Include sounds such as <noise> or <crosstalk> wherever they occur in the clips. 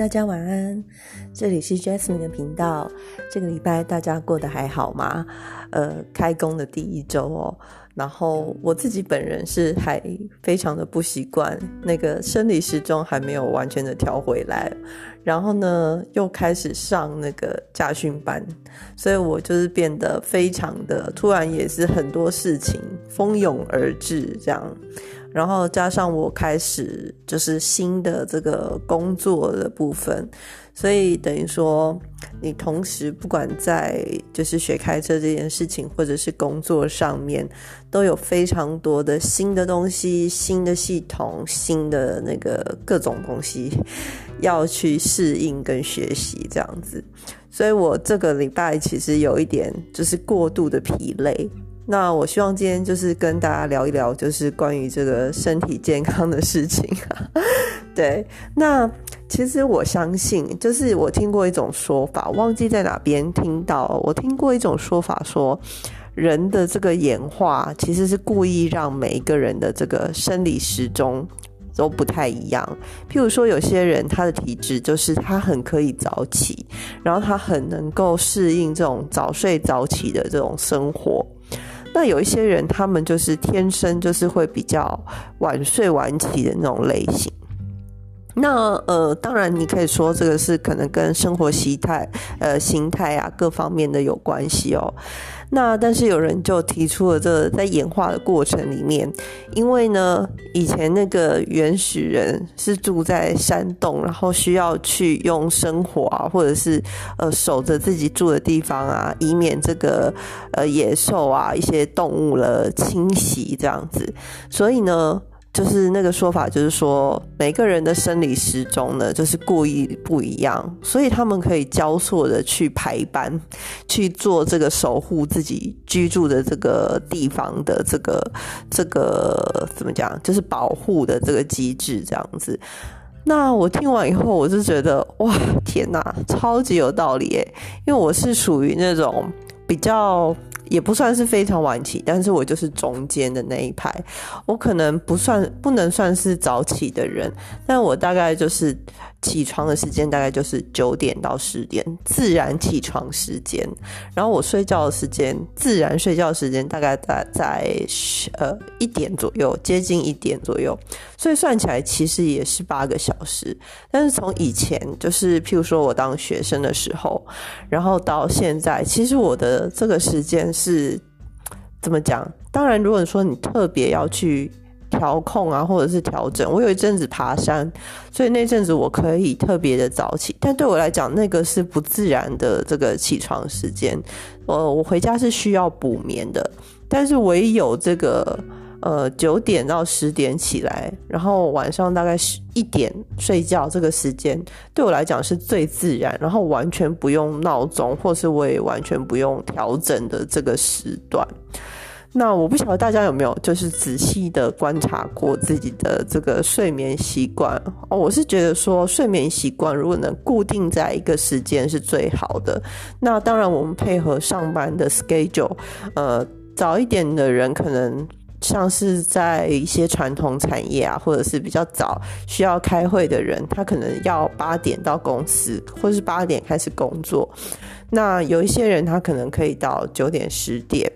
大家晚安，这里是 Jasmine 的频道。这个礼拜大家过得还好吗？呃，开工的第一周哦，然后我自己本人是还非常的不习惯，那个生理时钟还没有完全的调回来，然后呢又开始上那个家训班，所以我就是变得非常的突然，也是很多事情蜂拥而至这样。然后加上我开始就是新的这个工作的部分，所以等于说你同时不管在就是学开车这件事情，或者是工作上面，都有非常多的新的东西、新的系统、新的那个各种东西要去适应跟学习这样子。所以我这个礼拜其实有一点就是过度的疲累。那我希望今天就是跟大家聊一聊，就是关于这个身体健康的事情。<laughs> 对，那其实我相信，就是我听过一种说法，忘记在哪边听到，我听过一种说法，说人的这个演化其实是故意让每一个人的这个生理时钟都不太一样。譬如说，有些人他的体质就是他很可以早起，然后他很能够适应这种早睡早起的这种生活。那有一些人，他们就是天生就是会比较晚睡晚起的那种类型。那呃，当然你可以说这个是可能跟生活习态、呃心态啊各方面的有关系哦。那但是有人就提出了，这在演化的过程里面，因为呢，以前那个原始人是住在山洞，然后需要去用生火啊，或者是呃守着自己住的地方啊，以免这个呃野兽啊一些动物了侵袭这样子，所以呢。就是那个说法，就是说每个人的生理时钟呢，就是故意不一样，所以他们可以交错的去排班，去做这个守护自己居住的这个地方的这个这个怎么讲，就是保护的这个机制这样子。那我听完以后，我就觉得哇，天哪，超级有道理诶，因为我是属于那种比较。也不算是非常晚起，但是我就是中间的那一排。我可能不算不能算是早起的人，但我大概就是起床的时间大概就是九点到十点，自然起床时间。然后我睡觉的时间，自然睡觉时间大概在在呃一点左右，接近一点左右。所以算起来其实也是八个小时。但是从以前就是譬如说我当学生的时候，然后到现在，其实我的这个时间。是怎么讲？当然，如果说你特别要去调控啊，或者是调整，我有一阵子爬山，所以那阵子我可以特别的早起。但对我来讲，那个是不自然的这个起床时间。呃，我回家是需要补眠的，但是唯有这个。呃，九点到十点起来，然后晚上大概十一点睡觉，这个时间对我来讲是最自然，然后完全不用闹钟，或是我也完全不用调整的这个时段。那我不晓得大家有没有就是仔细的观察过自己的这个睡眠习惯哦？我是觉得说睡眠习惯如果能固定在一个时间是最好的。那当然，我们配合上班的 schedule，呃，早一点的人可能。像是在一些传统产业啊，或者是比较早需要开会的人，他可能要八点到公司，或是八点开始工作。那有一些人他可能可以到九点十点。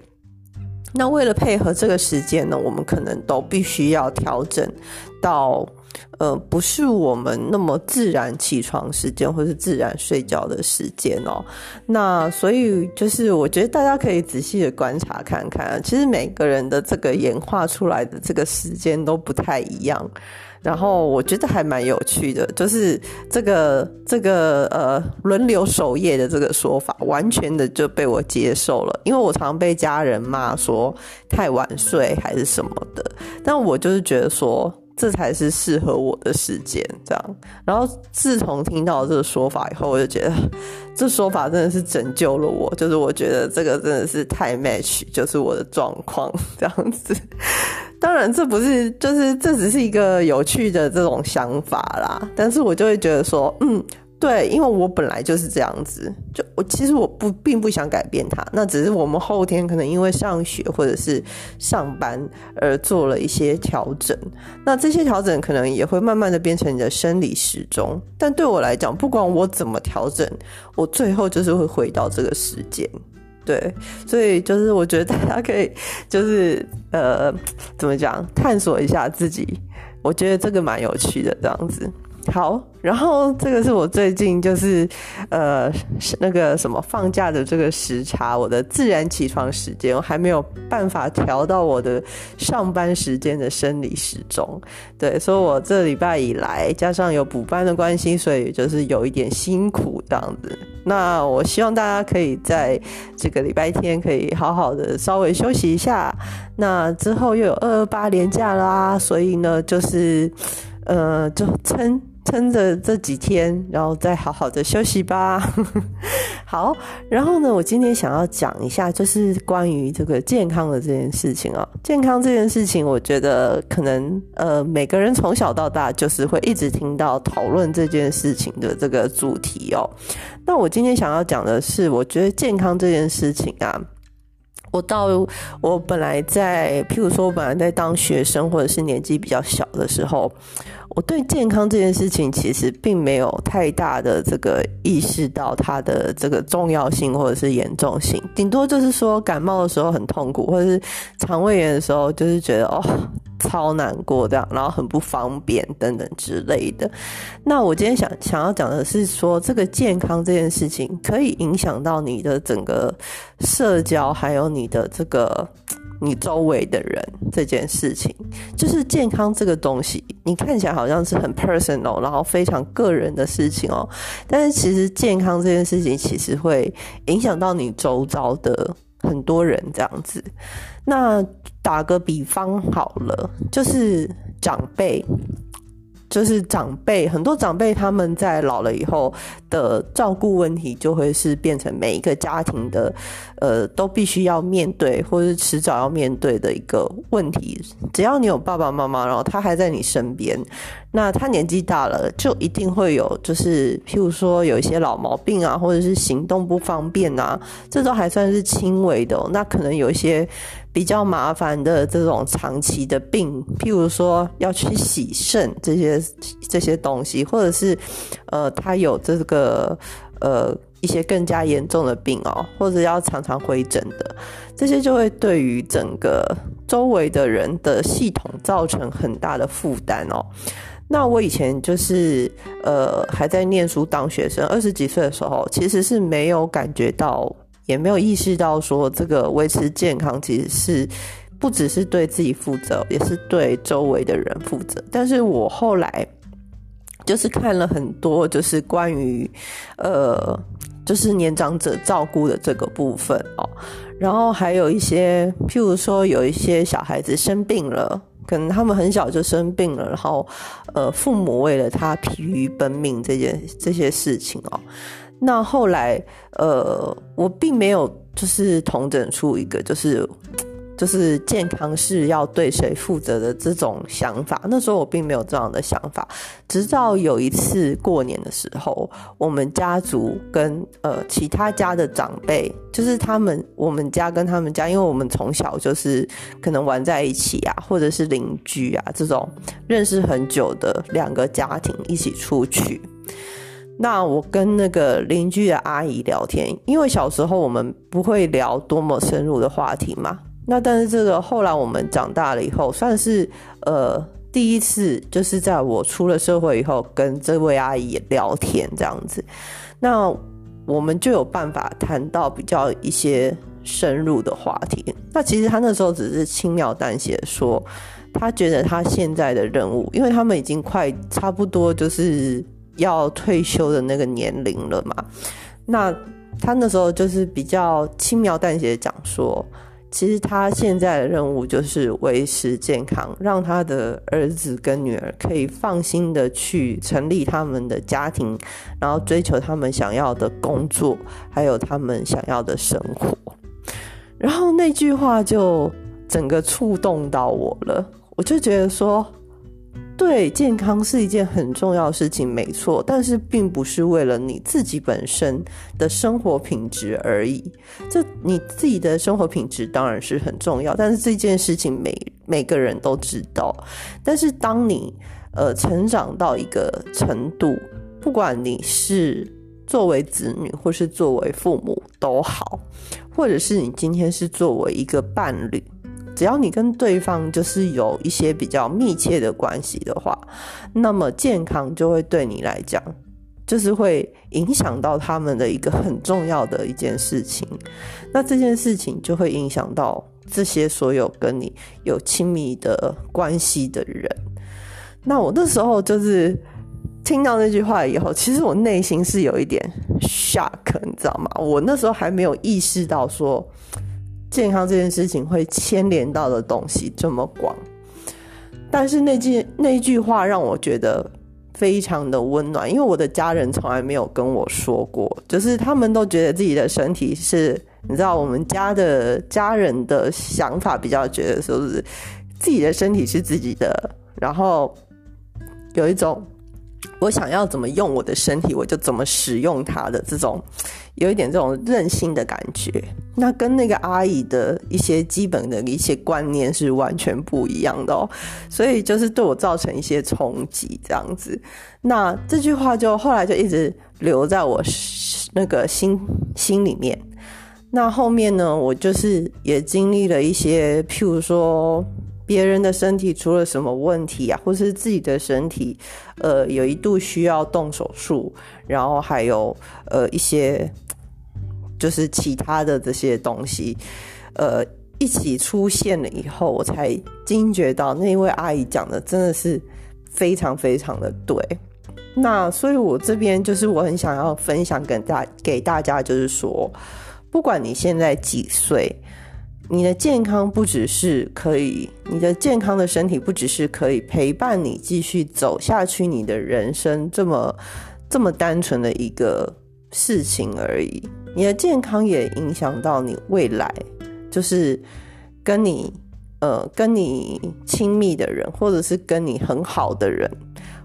那为了配合这个时间呢，我们可能都必须要调整到。呃，不是我们那么自然起床时间，或是自然睡觉的时间哦。那所以就是，我觉得大家可以仔细的观察看看，其实每个人的这个演化出来的这个时间都不太一样。然后我觉得还蛮有趣的，就是这个这个呃轮流守夜的这个说法，完全的就被我接受了。因为我常被家人骂说太晚睡还是什么的，但我就是觉得说。这才是适合我的时间，这样。然后自从听到这个说法以后，我就觉得这说法真的是拯救了我。就是我觉得这个真的是太 match，就是我的状况这样子。<laughs> 当然，这不是，就是这只是一个有趣的这种想法啦。但是我就会觉得说，嗯。对，因为我本来就是这样子，就我其实我不并不想改变它，那只是我们后天可能因为上学或者是上班而做了一些调整，那这些调整可能也会慢慢的变成你的生理时钟。但对我来讲，不管我怎么调整，我最后就是会回到这个时间。对，所以就是我觉得大家可以就是呃，怎么讲，探索一下自己，我觉得这个蛮有趣的，这样子。好，然后这个是我最近就是呃那个什么放假的这个时差，我的自然起床时间我还没有办法调到我的上班时间的生理时钟。对，所以我这礼拜以来加上有补班的关系，所以就是有一点辛苦这样子。那我希望大家可以在这个礼拜天可以好好的稍微休息一下。那之后又有二二八连假啦，所以呢就是呃就撑。撑着这几天，然后再好好的休息吧。<laughs> 好，然后呢，我今天想要讲一下，就是关于这个健康的这件事情啊。健康这件事情，我觉得可能呃，每个人从小到大就是会一直听到讨论这件事情的这个主题哦。那我今天想要讲的是，我觉得健康这件事情啊，我到我本来在，譬如说，我本来在当学生或者是年纪比较小的时候。我对健康这件事情其实并没有太大的这个意识到它的这个重要性或者是严重性，顶多就是说感冒的时候很痛苦，或者是肠胃炎的时候就是觉得哦超难过这样，然后很不方便等等之类的。那我今天想想要讲的是说，这个健康这件事情可以影响到你的整个社交，还有你的这个。你周围的人这件事情，就是健康这个东西，你看起来好像是很 personal，然后非常个人的事情哦。但是其实健康这件事情，其实会影响到你周遭的很多人这样子。那打个比方好了，就是长辈。就是长辈，很多长辈他们在老了以后的照顾问题，就会是变成每一个家庭的，呃，都必须要面对，或是迟早要面对的一个问题。只要你有爸爸妈妈，然后他还在你身边。那他年纪大了，就一定会有，就是譬如说有一些老毛病啊，或者是行动不方便啊，这都还算是轻微的。那可能有一些比较麻烦的这种长期的病，譬如说要去洗肾这些这些东西，或者是呃他有这个呃一些更加严重的病哦，或者要常常回诊的，这些就会对于整个周围的人的系统造成很大的负担哦。那我以前就是呃还在念书当学生，二十几岁的时候，其实是没有感觉到，也没有意识到说这个维持健康其实是不只是对自己负责，也是对周围的人负责。但是我后来就是看了很多，就是关于呃就是年长者照顾的这个部分哦，然后还有一些譬如说有一些小孩子生病了。可能他们很小就生病了，然后，呃，父母为了他疲于奔命这件这些事情哦，那后来，呃，我并没有就是同整出一个就是。就是健康是要对谁负责的这种想法，那时候我并没有这样的想法。直到有一次过年的时候，我们家族跟呃其他家的长辈，就是他们我们家跟他们家，因为我们从小就是可能玩在一起啊，或者是邻居啊这种认识很久的两个家庭一起出去。那我跟那个邻居的阿姨聊天，因为小时候我们不会聊多么深入的话题嘛。那但是这个后来我们长大了以后，算是呃第一次，就是在我出了社会以后，跟这位阿姨聊天这样子，那我们就有办法谈到比较一些深入的话题。那其实他那时候只是轻描淡写说，他觉得他现在的任务，因为他们已经快差不多就是要退休的那个年龄了嘛，那他那时候就是比较轻描淡写的讲说。其实他现在的任务就是维持健康，让他的儿子跟女儿可以放心的去成立他们的家庭，然后追求他们想要的工作，还有他们想要的生活。然后那句话就整个触动到我了，我就觉得说，对，健康是一件很重要的事情，没错，但是并不是为了你自己本身的生活品质而已。这你自己的生活品质当然是很重要，但是这件事情每每个人都知道。但是当你呃成长到一个程度，不管你是作为子女或是作为父母都好，或者是你今天是作为一个伴侣。只要你跟对方就是有一些比较密切的关系的话，那么健康就会对你来讲，就是会影响到他们的一个很重要的一件事情。那这件事情就会影响到这些所有跟你有亲密的关系的人。那我那时候就是听到那句话以后，其实我内心是有一点 shock，你知道吗？我那时候还没有意识到说。健康这件事情会牵连到的东西这么广，但是那句那句话让我觉得非常的温暖，因为我的家人从来没有跟我说过，就是他们都觉得自己的身体是，你知道，我们家的家人的想法比较觉得说是自己的身体是自己的，然后有一种我想要怎么用我的身体，我就怎么使用它的这种。有一点这种任性的感觉，那跟那个阿姨的一些基本的一些观念是完全不一样的哦，所以就是对我造成一些冲击这样子。那这句话就后来就一直留在我那个心心里面。那后面呢，我就是也经历了一些，譬如说。别人的身体出了什么问题啊，或是自己的身体，呃，有一度需要动手术，然后还有呃一些就是其他的这些东西，呃，一起出现了以后，我才惊觉到那位阿姨讲的真的是非常非常的对。那所以，我这边就是我很想要分享给大给大家，就是说，不管你现在几岁。你的健康不只是可以，你的健康的身体不只是可以陪伴你继续走下去你的人生这么这么单纯的一个事情而已。你的健康也影响到你未来，就是跟你呃跟你亲密的人，或者是跟你很好的人，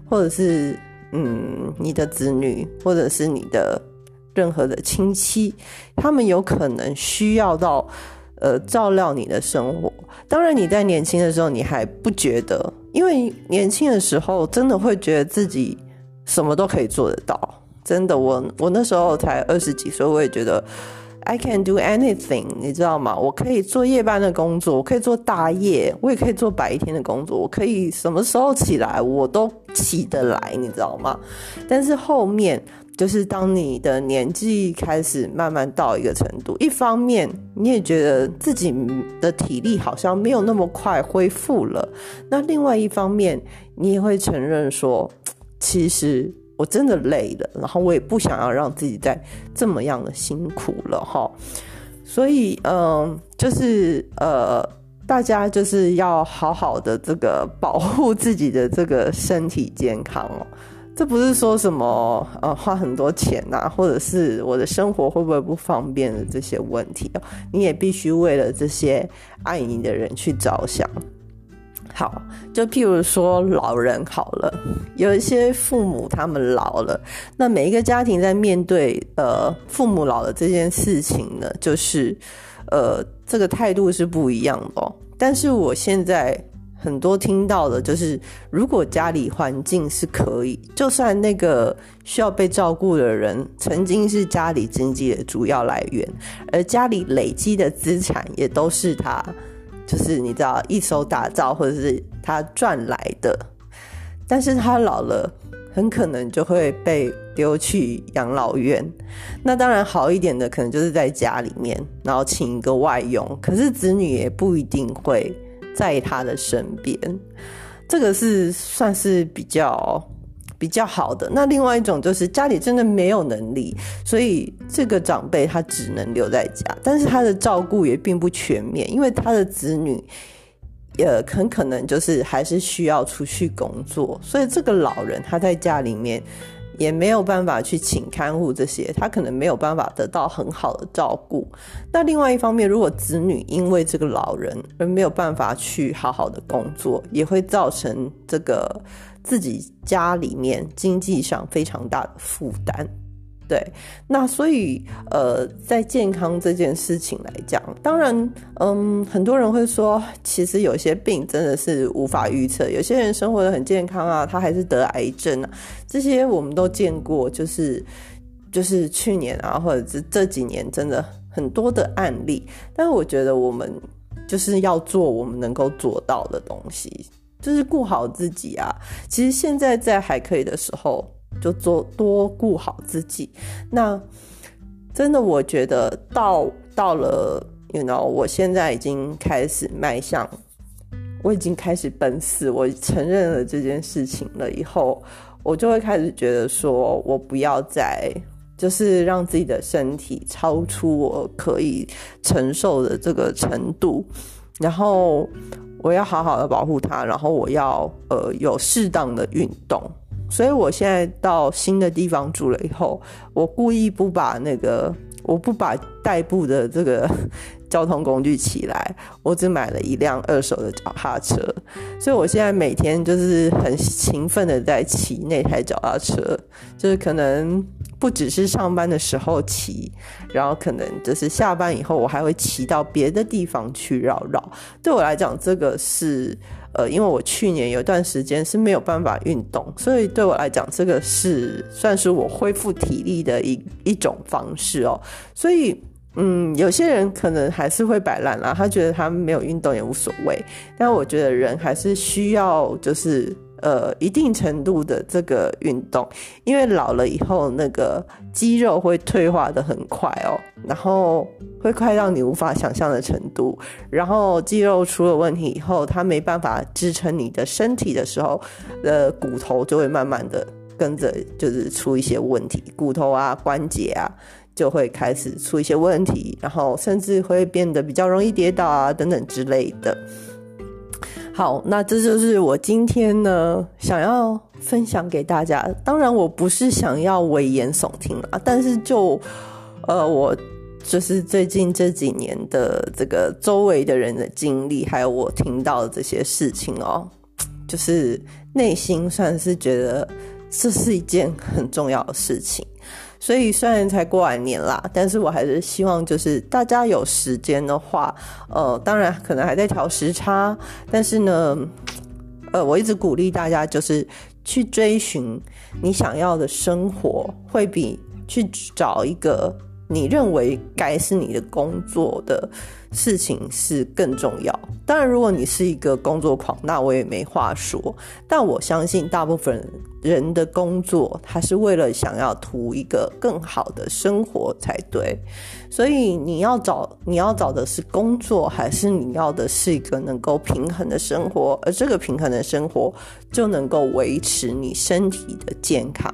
或者是嗯你的子女，或者是你的任何的亲戚，他们有可能需要到。呃，照料你的生活。当然，你在年轻的时候，你还不觉得，因为年轻的时候真的会觉得自己什么都可以做得到。真的，我我那时候才二十几岁，我也觉得 I can do anything，你知道吗？我可以做夜班的工作，我可以做大夜，我也可以做白天的工作，我可以什么时候起来我都起得来，你知道吗？但是后面。就是当你的年纪开始慢慢到一个程度，一方面你也觉得自己的体力好像没有那么快恢复了，那另外一方面你也会承认说，其实我真的累了，然后我也不想要让自己再这么样的辛苦了哈。所以嗯，就是呃，大家就是要好好的这个保护自己的这个身体健康哦。这不是说什么呃花很多钱呐，或者是我的生活会不会不方便的这些问题哦，你也必须为了这些爱你的人去着想。好，就譬如说老人好了，有一些父母他们老了，那每一个家庭在面对呃父母老了这件事情呢，就是呃这个态度是不一样的。但是我现在。很多听到的就是，如果家里环境是可以，就算那个需要被照顾的人曾经是家里经济的主要来源，而家里累积的资产也都是他，就是你知道一手打造或者是他赚来的，但是他老了，很可能就会被丢去养老院。那当然好一点的，可能就是在家里面，然后请一个外佣，可是子女也不一定会。在他的身边，这个是算是比较比较好的。那另外一种就是家里真的没有能力，所以这个长辈他只能留在家，但是他的照顾也并不全面，因为他的子女呃很可能就是还是需要出去工作，所以这个老人他在家里面也没有办法去请看护这些，他可能没有办法得到很好的照顾。那另外一方面，如果子女因为这个老人而没有办法去好好的工作，也会造成这个自己家里面经济上非常大的负担。对，那所以呃，在健康这件事情来讲，当然，嗯，很多人会说，其实有些病真的是无法预测。有些人生活的很健康啊，他还是得癌症啊，这些我们都见过，就是就是去年啊，或者是这几年，真的很多的案例。但是我觉得我们就是要做我们能够做到的东西，就是顾好自己啊。其实现在在还可以的时候。就做多顾好自己，那真的我觉得到到了，you know，我现在已经开始迈向，我已经开始奔四，我承认了这件事情了以后，我就会开始觉得说，我不要再就是让自己的身体超出我可以承受的这个程度，然后我要好好的保护它，然后我要呃有适当的运动。所以我现在到新的地方住了以后，我故意不把那个，我不把代步的这个 <laughs> 交通工具起来，我只买了一辆二手的脚踏车。所以我现在每天就是很勤奋的在骑那台脚踏车，就是可能不只是上班的时候骑，然后可能就是下班以后，我还会骑到别的地方去绕绕。对我来讲，这个是。呃，因为我去年有段时间是没有办法运动，所以对我来讲，这个是算是我恢复体力的一一种方式哦。所以，嗯，有些人可能还是会摆烂啦，他觉得他没有运动也无所谓。但我觉得人还是需要就是。呃，一定程度的这个运动，因为老了以后，那个肌肉会退化的很快哦，然后会快到你无法想象的程度。然后肌肉出了问题以后，它没办法支撑你的身体的时候，呃，骨头就会慢慢的跟着就是出一些问题，骨头啊、关节啊就会开始出一些问题，然后甚至会变得比较容易跌倒啊等等之类的。好，那这就是我今天呢想要分享给大家。当然，我不是想要危言耸听啊，但是就呃，我就是最近这几年的这个周围的人的经历，还有我听到的这些事情哦，就是内心算是觉得这是一件很重要的事情。所以虽然才过完年啦，但是我还是希望就是大家有时间的话，呃，当然可能还在调时差，但是呢，呃，我一直鼓励大家就是去追寻你想要的生活，会比去找一个。你认为该是你的工作的事情是更重要。当然，如果你是一个工作狂，那我也没话说。但我相信大部分人的工作，他是为了想要图一个更好的生活才对。所以你要找你要找的是工作，还是你要的是一个能够平衡的生活？而这个平衡的生活，就能够维持你身体的健康。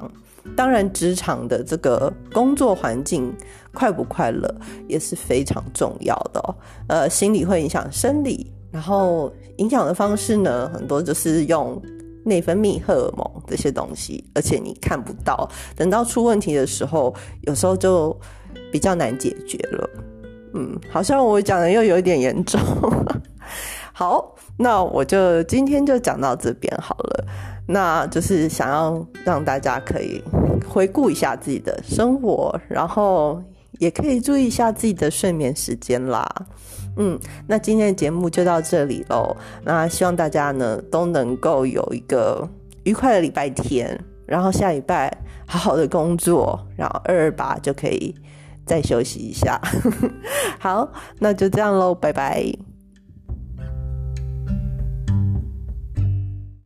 当然，职场的这个工作环境快不快乐也是非常重要的。呃，心理会影响生理，然后影响的方式呢，很多就是用内分泌、荷尔蒙这些东西，而且你看不到，等到出问题的时候，有时候就比较难解决了。嗯，好像我讲的又有一点严重。<laughs> 好，那我就今天就讲到这边好了。那就是想要让大家可以回顾一下自己的生活，然后也可以注意一下自己的睡眠时间啦。嗯，那今天的节目就到这里喽。那希望大家呢都能够有一个愉快的礼拜天，然后下礼拜好好的工作，然后二二八就可以再休息一下。<laughs> 好，那就这样喽，拜拜。